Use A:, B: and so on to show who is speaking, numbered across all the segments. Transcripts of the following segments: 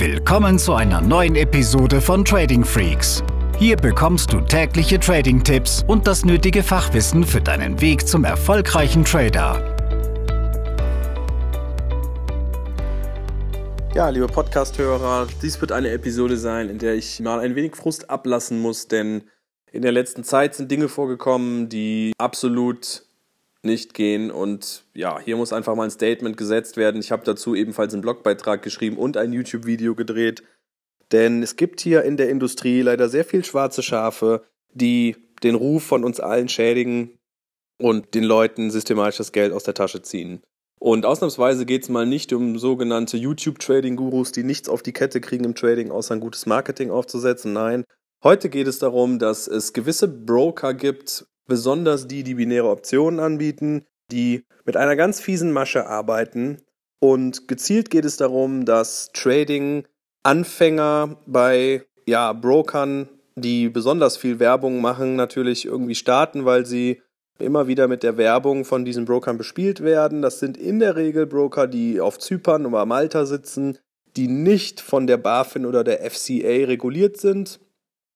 A: Willkommen zu einer neuen Episode von Trading Freaks. Hier bekommst du tägliche Trading-Tipps und das nötige Fachwissen für deinen Weg zum erfolgreichen Trader.
B: Ja, liebe Podcast-Hörer, dies wird eine Episode sein, in der ich mal ein wenig Frust ablassen muss, denn in der letzten Zeit sind Dinge vorgekommen, die absolut nicht gehen. Und ja, hier muss einfach mal ein Statement gesetzt werden. Ich habe dazu ebenfalls einen Blogbeitrag geschrieben und ein YouTube-Video gedreht. Denn es gibt hier in der Industrie leider sehr viel schwarze Schafe, die den Ruf von uns allen schädigen und den Leuten systematisch das Geld aus der Tasche ziehen. Und ausnahmsweise geht es mal nicht um sogenannte YouTube-Trading-Gurus, die nichts auf die Kette kriegen im Trading, außer ein gutes Marketing aufzusetzen. Nein, heute geht es darum, dass es gewisse Broker gibt, besonders die, die binäre Optionen anbieten, die mit einer ganz fiesen Masche arbeiten. Und gezielt geht es darum, dass Trading Anfänger bei ja, Brokern, die besonders viel Werbung machen, natürlich irgendwie starten, weil sie immer wieder mit der Werbung von diesen Brokern bespielt werden. Das sind in der Regel Broker, die auf Zypern oder Malta sitzen, die nicht von der BaFin oder der FCA reguliert sind,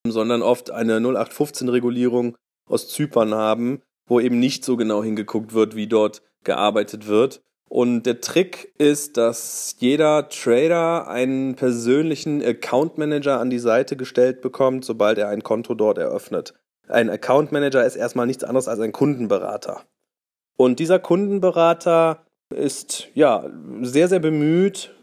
B: sondern oft eine 0815-Regulierung aus Zypern haben, wo eben nicht so genau hingeguckt wird, wie dort gearbeitet wird. Und der Trick ist, dass jeder Trader einen persönlichen Account Manager an die Seite gestellt bekommt, sobald er ein Konto dort eröffnet. Ein Account Manager ist erstmal nichts anderes als ein Kundenberater. Und dieser Kundenberater ist ja sehr, sehr bemüht,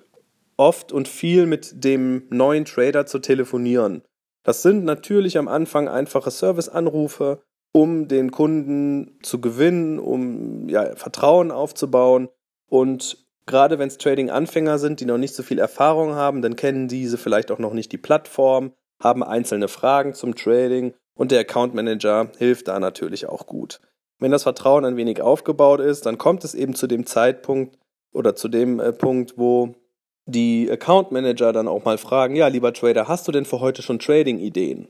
B: oft und viel mit dem neuen Trader zu telefonieren. Das sind natürlich am Anfang einfache Serviceanrufe, um den Kunden zu gewinnen, um ja, Vertrauen aufzubauen. Und gerade wenn es Trading-Anfänger sind, die noch nicht so viel Erfahrung haben, dann kennen diese vielleicht auch noch nicht die Plattform, haben einzelne Fragen zum Trading und der Account Manager hilft da natürlich auch gut. Wenn das Vertrauen ein wenig aufgebaut ist, dann kommt es eben zu dem Zeitpunkt oder zu dem äh, Punkt, wo die Account Manager dann auch mal fragen, ja, lieber Trader, hast du denn für heute schon Trading-Ideen?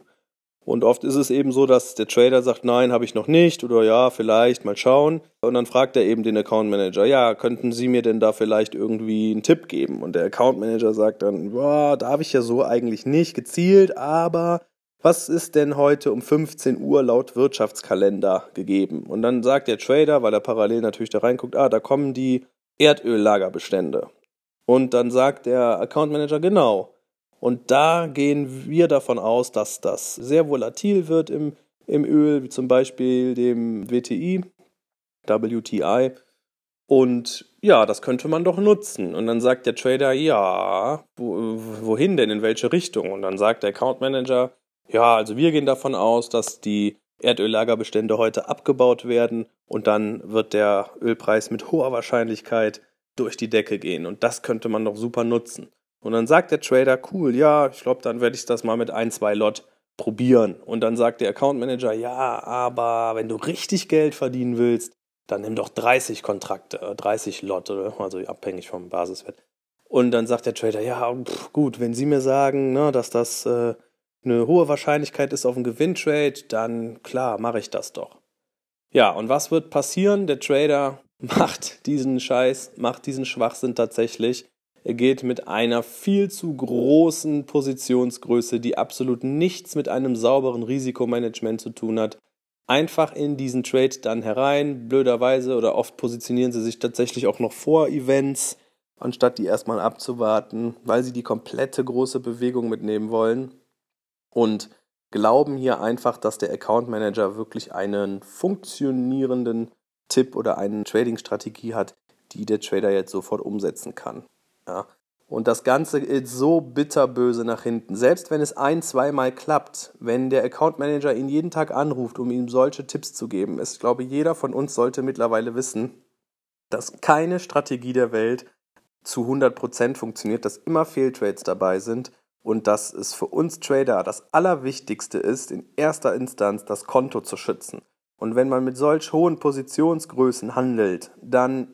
B: Und oft ist es eben so, dass der Trader sagt, nein, habe ich noch nicht oder ja, vielleicht, mal schauen. Und dann fragt er eben den Account Manager, ja, könnten Sie mir denn da vielleicht irgendwie einen Tipp geben? Und der Account Manager sagt dann, boah, darf ich ja so eigentlich nicht gezielt, aber was ist denn heute um 15 Uhr laut Wirtschaftskalender gegeben? Und dann sagt der Trader, weil er parallel natürlich da reinguckt, ah, da kommen die Erdöllagerbestände. Und dann sagt der Account Manager, genau, und da gehen wir davon aus, dass das sehr volatil wird im, im Öl, wie zum Beispiel dem WTI, WTI. Und ja, das könnte man doch nutzen. Und dann sagt der Trader, ja, wo, wohin denn, in welche Richtung? Und dann sagt der Account Manager, ja, also wir gehen davon aus, dass die Erdöllagerbestände heute abgebaut werden und dann wird der Ölpreis mit hoher Wahrscheinlichkeit durch die Decke gehen. Und das könnte man doch super nutzen. Und dann sagt der Trader, cool, ja, ich glaube, dann werde ich das mal mit ein, zwei Lot probieren. Und dann sagt der Account Manager, ja, aber wenn du richtig Geld verdienen willst, dann nimm doch 30 Kontrakte, 30 äh, Lot, also abhängig vom Basiswert. Und dann sagt der Trader, ja, pff, gut, wenn Sie mir sagen, ne, dass das äh, eine hohe Wahrscheinlichkeit ist auf einen Gewinntrade, dann klar, mache ich das doch. Ja, und was wird passieren? Der Trader macht diesen Scheiß, macht diesen Schwachsinn tatsächlich er geht mit einer viel zu großen Positionsgröße, die absolut nichts mit einem sauberen Risikomanagement zu tun hat, einfach in diesen Trade dann herein. Blöderweise oder oft positionieren sie sich tatsächlich auch noch vor Events, anstatt die erstmal abzuwarten, weil sie die komplette große Bewegung mitnehmen wollen und glauben hier einfach, dass der Account Manager wirklich einen funktionierenden Tipp oder eine Trading-Strategie hat, die der Trader jetzt sofort umsetzen kann. Ja. Und das Ganze ist so bitterböse nach hinten. Selbst wenn es ein, zweimal klappt, wenn der Account Manager ihn jeden Tag anruft, um ihm solche Tipps zu geben, ist, glaube jeder von uns sollte mittlerweile wissen, dass keine Strategie der Welt zu 100% funktioniert, dass immer Fehltrades dabei sind und dass es für uns Trader das Allerwichtigste ist, in erster Instanz das Konto zu schützen. Und wenn man mit solch hohen Positionsgrößen handelt, dann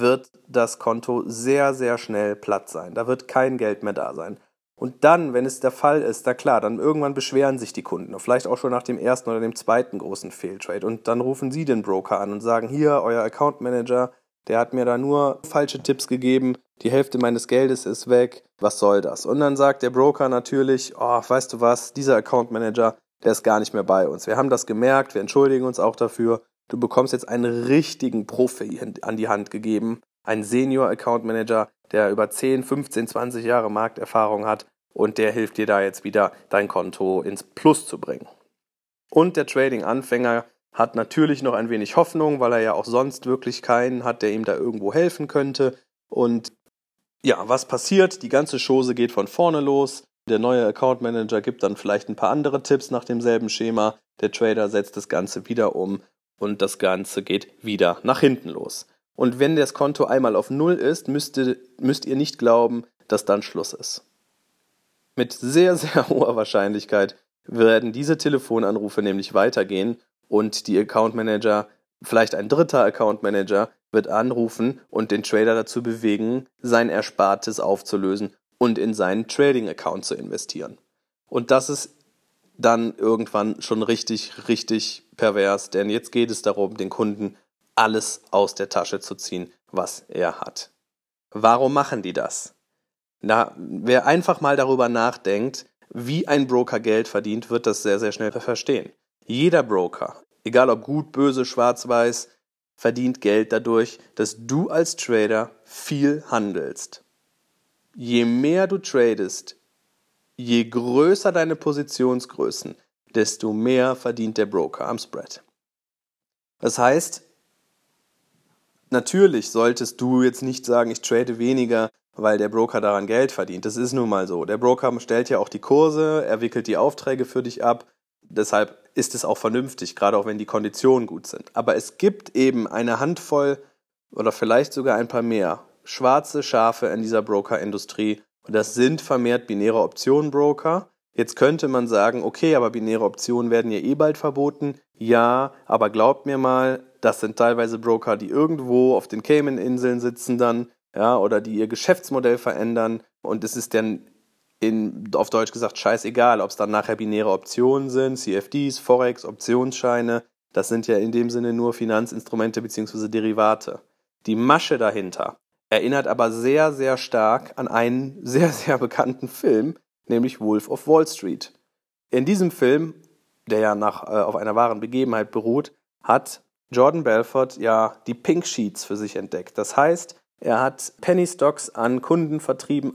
B: wird das Konto sehr, sehr schnell platt sein. Da wird kein Geld mehr da sein. Und dann, wenn es der Fall ist, da klar, dann irgendwann beschweren sich die Kunden, vielleicht auch schon nach dem ersten oder dem zweiten großen Fehltrade. Und dann rufen sie den Broker an und sagen, hier, euer Account Manager, der hat mir da nur falsche Tipps gegeben. die Hälfte meines Geldes ist weg, was soll das? Und dann sagt der Broker natürlich, oh, weißt du was, dieser Account Manager, der ist gar nicht mehr bei uns. Wir haben das gemerkt, wir entschuldigen uns auch dafür. Du bekommst jetzt einen richtigen Profi an die Hand gegeben, einen Senior Account Manager, der über 10, 15, 20 Jahre Markterfahrung hat und der hilft dir da jetzt wieder, dein Konto ins Plus zu bringen. Und der Trading-Anfänger hat natürlich noch ein wenig Hoffnung, weil er ja auch sonst wirklich keinen hat, der ihm da irgendwo helfen könnte. Und ja, was passiert? Die ganze Chose geht von vorne los. Der neue Account Manager gibt dann vielleicht ein paar andere Tipps nach demselben Schema. Der Trader setzt das Ganze wieder um und das Ganze geht wieder nach hinten los. Und wenn das Konto einmal auf Null ist, müsste, müsst ihr nicht glauben, dass dann Schluss ist. Mit sehr, sehr hoher Wahrscheinlichkeit werden diese Telefonanrufe nämlich weitergehen und die Account Manager, vielleicht ein dritter Account Manager, wird anrufen und den Trader dazu bewegen, sein Erspartes aufzulösen und in seinen Trading-Account zu investieren. Und das ist dann irgendwann schon richtig, richtig pervers, denn jetzt geht es darum, den Kunden alles aus der Tasche zu ziehen, was er hat. Warum machen die das? Na, wer einfach mal darüber nachdenkt, wie ein Broker Geld verdient, wird das sehr, sehr schnell verstehen. Jeder Broker, egal ob gut, böse, schwarz, weiß, verdient Geld dadurch, dass du als Trader viel handelst. Je mehr du tradest, je größer deine Positionsgrößen, desto mehr verdient der Broker am Spread. Das heißt, natürlich solltest du jetzt nicht sagen, ich trade weniger, weil der Broker daran Geld verdient. Das ist nun mal so. Der Broker stellt ja auch die Kurse, er wickelt die Aufträge für dich ab. Deshalb ist es auch vernünftig, gerade auch wenn die Konditionen gut sind. Aber es gibt eben eine Handvoll oder vielleicht sogar ein paar mehr schwarze Schafe in dieser Broker-Industrie. Und das sind vermehrt binäre Optionen-Broker. Jetzt könnte man sagen, okay, aber binäre Optionen werden ja eh bald verboten. Ja, aber glaubt mir mal, das sind teilweise Broker, die irgendwo auf den Cayman-Inseln sitzen dann, ja, oder die ihr Geschäftsmodell verändern. Und es ist dann in, auf Deutsch gesagt scheißegal, ob es dann nachher binäre Optionen sind, CFDs, Forex, Optionsscheine. Das sind ja in dem Sinne nur Finanzinstrumente bzw. Derivate. Die Masche dahinter erinnert aber sehr, sehr stark an einen sehr, sehr bekannten Film, nämlich Wolf of Wall Street. In diesem Film, der ja nach, äh, auf einer wahren Begebenheit beruht, hat Jordan Belfort ja die Pink Sheets für sich entdeckt. Das heißt, er hat Penny Stocks an Kunden vertrieben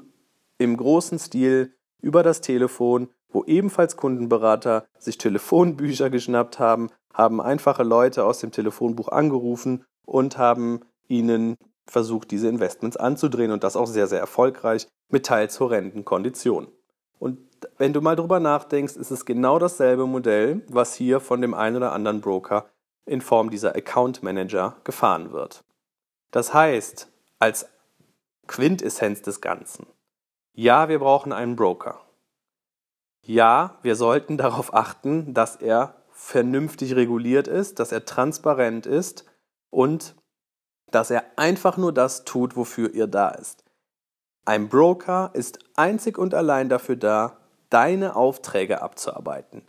B: im großen Stil über das Telefon, wo ebenfalls Kundenberater sich Telefonbücher geschnappt haben, haben einfache Leute aus dem Telefonbuch angerufen und haben ihnen versucht, diese Investments anzudrehen und das auch sehr, sehr erfolgreich mit teils horrenden Konditionen. Und wenn du mal drüber nachdenkst, ist es genau dasselbe Modell, was hier von dem einen oder anderen Broker in Form dieser Account Manager gefahren wird. Das heißt, als Quintessenz des Ganzen, ja, wir brauchen einen Broker. Ja, wir sollten darauf achten, dass er vernünftig reguliert ist, dass er transparent ist und dass er einfach nur das tut, wofür ihr da ist. Ein Broker ist einzig und allein dafür da, deine Aufträge abzuarbeiten.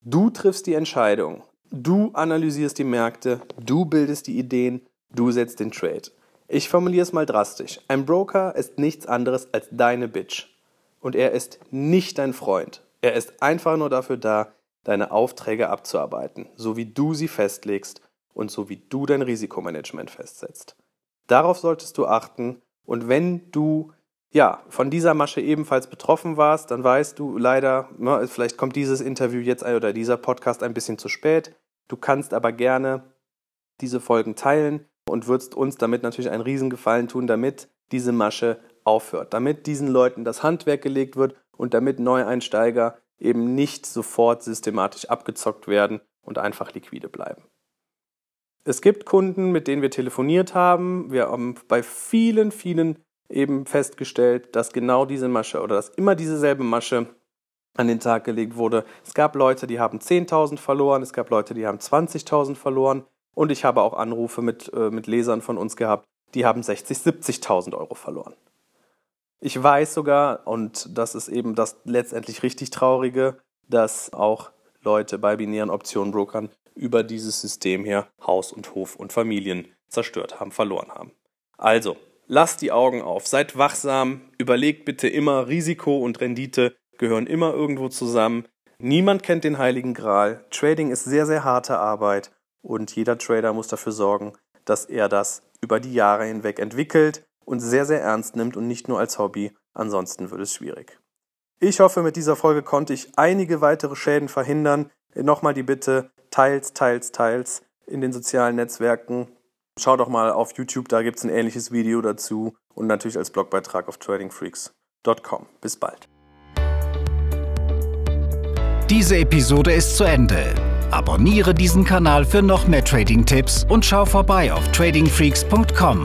B: Du triffst die Entscheidung, du analysierst die Märkte, du bildest die Ideen, du setzt den Trade. Ich formuliere es mal drastisch. Ein Broker ist nichts anderes als deine Bitch. Und er ist nicht dein Freund. Er ist einfach nur dafür da, deine Aufträge abzuarbeiten, so wie du sie festlegst und so wie du dein Risikomanagement festsetzt. Darauf solltest du achten und wenn du ja, von dieser Masche ebenfalls betroffen warst, dann weißt du leider, ne, vielleicht kommt dieses Interview jetzt oder dieser Podcast ein bisschen zu spät. Du kannst aber gerne diese Folgen teilen und würdest uns damit natürlich einen Riesengefallen tun, damit diese Masche aufhört, damit diesen Leuten das Handwerk gelegt wird und damit Neueinsteiger eben nicht sofort systematisch abgezockt werden und einfach liquide bleiben. Es gibt Kunden, mit denen wir telefoniert haben. Wir haben bei vielen, vielen eben festgestellt, dass genau diese Masche oder dass immer dieselbe Masche an den Tag gelegt wurde. Es gab Leute, die haben 10.000 verloren, es gab Leute, die haben 20.000 verloren. Und ich habe auch Anrufe mit, äh, mit Lesern von uns gehabt, die haben 60, 70.000 Euro verloren. Ich weiß sogar, und das ist eben das letztendlich richtig Traurige, dass auch Leute bei binären Optionenbrokern über dieses System hier Haus und Hof und Familien zerstört haben, verloren haben. Also, lasst die Augen auf, seid wachsam, überlegt bitte immer, Risiko und Rendite gehören immer irgendwo zusammen. Niemand kennt den heiligen Gral. Trading ist sehr, sehr harte Arbeit und jeder Trader muss dafür sorgen, dass er das über die Jahre hinweg entwickelt und sehr, sehr ernst nimmt und nicht nur als Hobby. Ansonsten wird es schwierig. Ich hoffe, mit dieser Folge konnte ich einige weitere Schäden verhindern. Nochmal die Bitte, teils, teils, teils in den sozialen Netzwerken. Schau doch mal auf YouTube, da gibt es ein ähnliches Video dazu und natürlich als Blogbeitrag auf tradingfreaks.com. Bis bald.
A: Diese Episode ist zu Ende. Abonniere diesen Kanal für noch mehr Trading-Tipps und schau vorbei auf tradingfreaks.com.